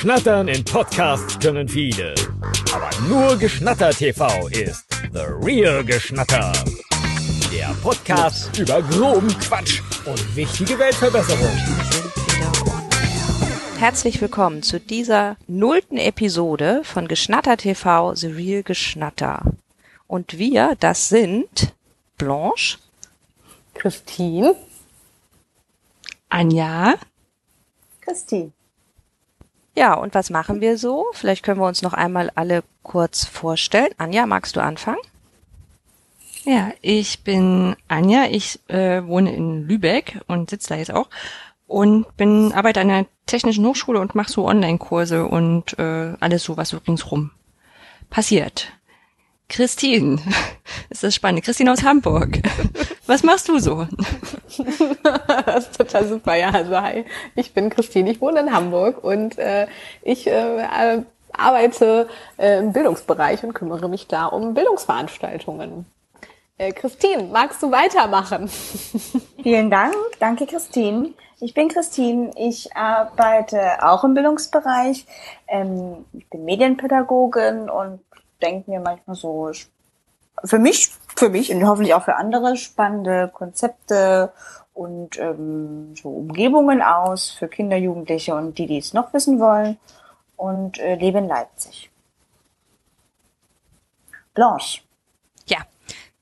Schnattern in Podcasts können viele. Aber nur Geschnatter TV ist The Real Geschnatter. Der Podcast über groben Quatsch und wichtige Weltverbesserung. Herzlich willkommen zu dieser nullten Episode von Geschnatter TV The Real Geschnatter. Und wir, das sind Blanche, Christine, Anja, Christine. Ja, und was machen wir so? Vielleicht können wir uns noch einmal alle kurz vorstellen. Anja, magst du anfangen? Ja, ich bin Anja, ich äh, wohne in Lübeck und sitze da jetzt auch und bin arbeite an einer technischen Hochschule und mache so Online-Kurse und äh, alles so, was so ringsrum passiert. Christine, ist das spannend. Christine aus Hamburg. Was machst du so? das ist total super. Ja, also hi, ich bin Christine, ich wohne in Hamburg und äh, ich äh, arbeite äh, im Bildungsbereich und kümmere mich da um Bildungsveranstaltungen. Äh, Christine, magst du weitermachen? Vielen Dank. Danke, Christine. Ich bin Christine. Ich arbeite auch im Bildungsbereich. Ähm, ich bin Medienpädagogin und denke mir manchmal so für mich, für mich und hoffentlich auch für andere spannende Konzepte und ähm, so Umgebungen aus für Kinder, Jugendliche und die, die es noch wissen wollen und äh, lebe in Leipzig. Blanche. Ja,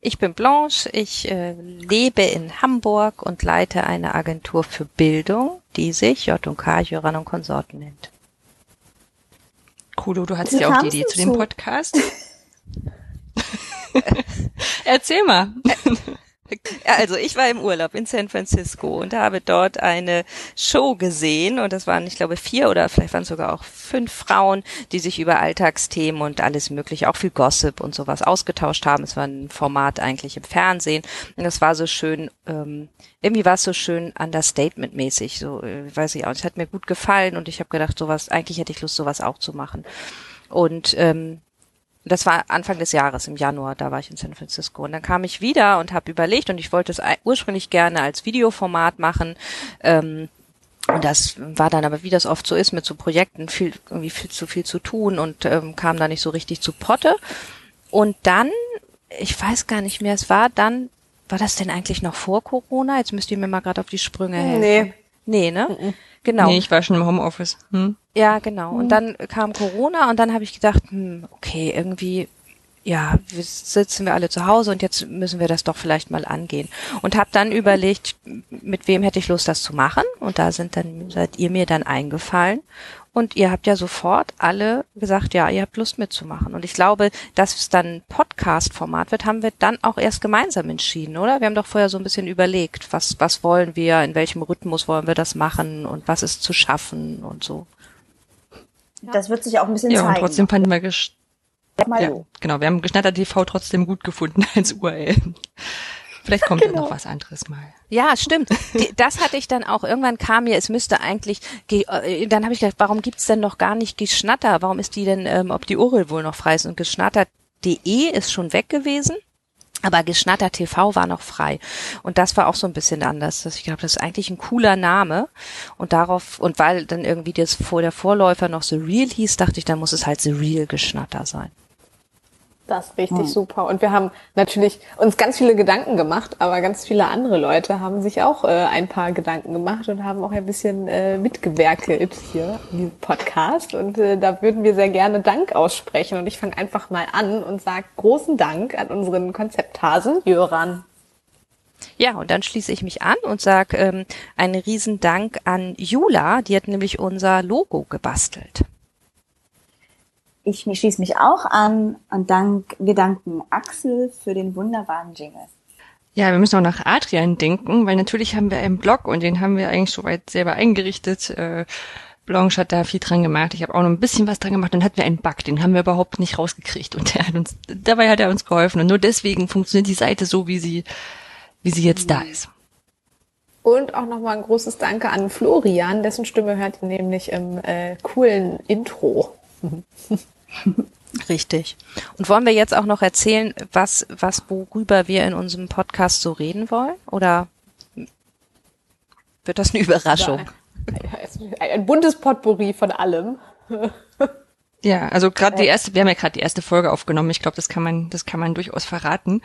ich bin Blanche, ich äh, lebe in Hamburg und leite eine Agentur für Bildung, die sich J&K Jöran und Konsorten nennt. Kudo, du hattest ja auch die Idee zu dem Podcast. Erzähl mal. Also ich war im Urlaub in San Francisco und habe dort eine Show gesehen und das waren, ich glaube, vier oder vielleicht waren es sogar auch fünf Frauen, die sich über Alltagsthemen und alles mögliche, auch viel Gossip und sowas ausgetauscht haben. Es war ein Format eigentlich im Fernsehen und das war so schön, ähm, irgendwie war es so schön understatement-mäßig, so äh, weiß ich auch. Es hat mir gut gefallen und ich habe gedacht, sowas, eigentlich hätte ich Lust, sowas auch zu machen. Und ähm, das war Anfang des Jahres, im Januar, da war ich in San Francisco. Und dann kam ich wieder und habe überlegt, und ich wollte es ursprünglich gerne als Videoformat machen. Ähm, und das war dann aber, wie das oft so ist, mit so Projekten viel, irgendwie viel zu viel zu tun und ähm, kam da nicht so richtig zu Potte. Und dann, ich weiß gar nicht mehr, es war dann, war das denn eigentlich noch vor Corona? Jetzt müsst ihr mir mal gerade auf die Sprünge helfen. Nee. Nee, ne? Mhm. Genau. Nee, ich war schon im Homeoffice. Hm. Ja, genau. Und dann kam Corona und dann habe ich gedacht, hm, okay, irgendwie, ja, wir sitzen wir alle zu Hause und jetzt müssen wir das doch vielleicht mal angehen. Und habe dann überlegt, mit wem hätte ich Lust, das zu machen. Und da sind dann, seid ihr mir dann eingefallen. Und ihr habt ja sofort alle gesagt, ja, ihr habt Lust mitzumachen. Und ich glaube, dass es dann Podcast-Format wird, haben wir dann auch erst gemeinsam entschieden, oder? Wir haben doch vorher so ein bisschen überlegt, was, was wollen wir, in welchem Rhythmus wollen wir das machen und was ist zu schaffen und so. Das wird sich auch ein bisschen ja, zeigen. Ja, und trotzdem fanden wir gesch ja, genau, wir haben Geschnatter TV trotzdem gut gefunden als URL. Vielleicht kommt genau. noch was anderes mal. Ja, stimmt. Das hatte ich dann auch. Irgendwann kam mir, es müsste eigentlich, äh, dann habe ich gedacht, warum gibt's denn noch gar nicht Geschnatter? Warum ist die denn, ähm, ob die URL wohl noch frei ist? Und geschnatter.de ist schon weg gewesen. Aber Geschnatter TV war noch frei. Und das war auch so ein bisschen anders. Dass ich glaube, das ist eigentlich ein cooler Name. Und darauf, und weil dann irgendwie das vor der Vorläufer noch The Real hieß, dachte ich, dann muss es halt The Real Geschnatter sein. Das ist richtig hm. super. Und wir haben natürlich uns ganz viele Gedanken gemacht, aber ganz viele andere Leute haben sich auch äh, ein paar Gedanken gemacht und haben auch ein bisschen äh, mitgewerkelt hier diesem Podcast. Und äh, da würden wir sehr gerne Dank aussprechen. Und ich fange einfach mal an und sage großen Dank an unseren Konzepthasen Jöran. Ja, und dann schließe ich mich an und sage ähm, einen riesen Dank an Jula, die hat nämlich unser Logo gebastelt. Ich schließe mich auch an und dank, wir danken Axel für den wunderbaren Jingle. Ja, wir müssen auch nach Adrian denken, weil natürlich haben wir einen Blog und den haben wir eigentlich soweit selber eingerichtet. Äh, Blanche hat da viel dran gemacht. Ich habe auch noch ein bisschen was dran gemacht. Dann hatten wir einen Bug, den haben wir überhaupt nicht rausgekriegt und der hat uns, dabei hat er uns geholfen und nur deswegen funktioniert die Seite so, wie sie, wie sie jetzt da ist. Und auch nochmal ein großes Danke an Florian, dessen Stimme hört ihr nämlich im äh, coolen Intro. Richtig. Und wollen wir jetzt auch noch erzählen, was, was, worüber wir in unserem Podcast so reden wollen? Oder wird das eine Überraschung? Ein buntes Potpourri von allem. Ja, also gerade die erste, wir haben ja gerade die erste Folge aufgenommen. Ich glaube, das kann man, das kann man durchaus verraten.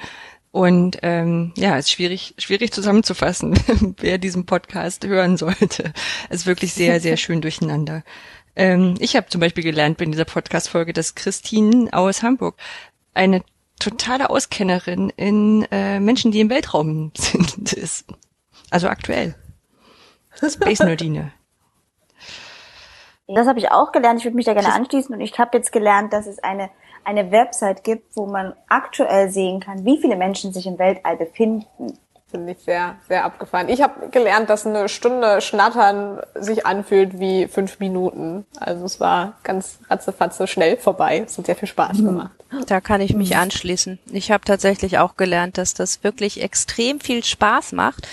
Und ähm, ja, es ist schwierig, schwierig zusammenzufassen, wer diesen Podcast hören sollte. Es ist wirklich sehr, sehr schön durcheinander. Ähm, ich habe zum Beispiel gelernt in dieser Podcast-Folge, dass Christine aus Hamburg eine totale Auskennerin in äh, Menschen, die im Weltraum sind, ist. Also aktuell. Space Nerdine. Das habe ich auch gelernt. Ich würde mich da gerne anschließen. Und ich habe jetzt gelernt, dass es eine, eine Website gibt, wo man aktuell sehen kann, wie viele Menschen sich im Weltall befinden. Finde ich sehr, sehr abgefahren. Ich habe gelernt, dass eine Stunde Schnattern sich anfühlt wie fünf Minuten. Also es war ganz ratzefatze schnell vorbei. Es hat sehr viel Spaß gemacht. Da kann ich mich anschließen. Ich habe tatsächlich auch gelernt, dass das wirklich extrem viel Spaß macht,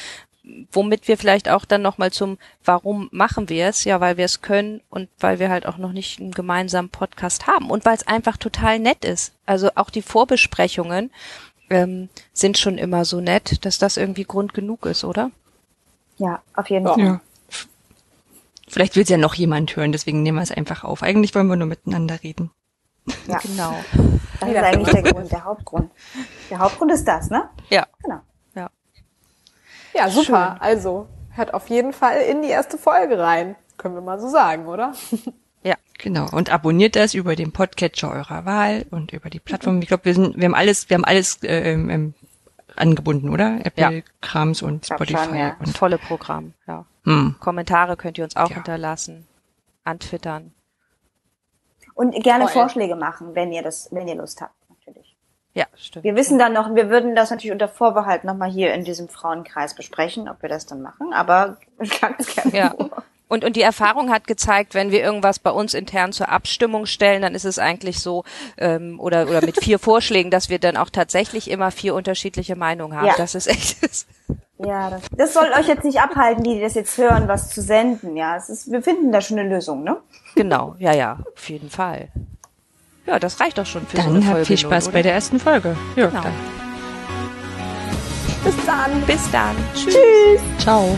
womit wir vielleicht auch dann nochmal zum Warum machen wir es? Ja, weil wir es können und weil wir halt auch noch nicht einen gemeinsamen Podcast haben und weil es einfach total nett ist. Also auch die Vorbesprechungen ähm, sind schon immer so nett, dass das irgendwie Grund genug ist, oder? Ja, auf jeden Fall. Ja. Vielleicht will es ja noch jemand hören, deswegen nehmen wir es einfach auf. Eigentlich wollen wir nur miteinander reden. Ja, Genau. das ist eigentlich der Grund, der Hauptgrund. Der Hauptgrund ist das, ne? Ja. Genau. Ja. Ja, super. Also hört auf jeden Fall in die erste Folge rein. Können wir mal so sagen, oder? Ja. Genau. Und abonniert das über den Podcatcher eurer Wahl und über die Plattform. Ich glaube, wir sind, wir haben alles, wir haben alles äh, ähm, ähm, angebunden, oder? Apple, Krams und Spotify schon, ja. und Volle Programm, ja. hm. Kommentare könnt ihr uns auch Ja. hinterlassen, antwittern. Und gerne Toll. Vorschläge machen, wenn ihr das, wenn ihr Lust habt, natürlich. Ja, stimmt. Wir wissen dann noch, wir würden das natürlich unter Vorbehalt nochmal hier in diesem Frauenkreis besprechen, ob wir das dann machen, aber ganz gerne. Ja. Und, und die Erfahrung hat gezeigt, wenn wir irgendwas bei uns intern zur Abstimmung stellen, dann ist es eigentlich so, ähm, oder, oder mit vier Vorschlägen, dass wir dann auch tatsächlich immer vier unterschiedliche Meinungen haben. Ja. Das ist echt. Ja, das, das soll euch jetzt nicht abhalten, die, die das jetzt hören, was zu senden. Ja, es ist, wir finden da schon eine Lösung, ne? genau, ja, ja, auf jeden Fall. Ja, das reicht doch schon für so eine Dann Folge. habt viel Spaß oder? bei der ersten Folge. Ja, Genau. dann. Bis dann. Bis dann. Tschüss. Ciao.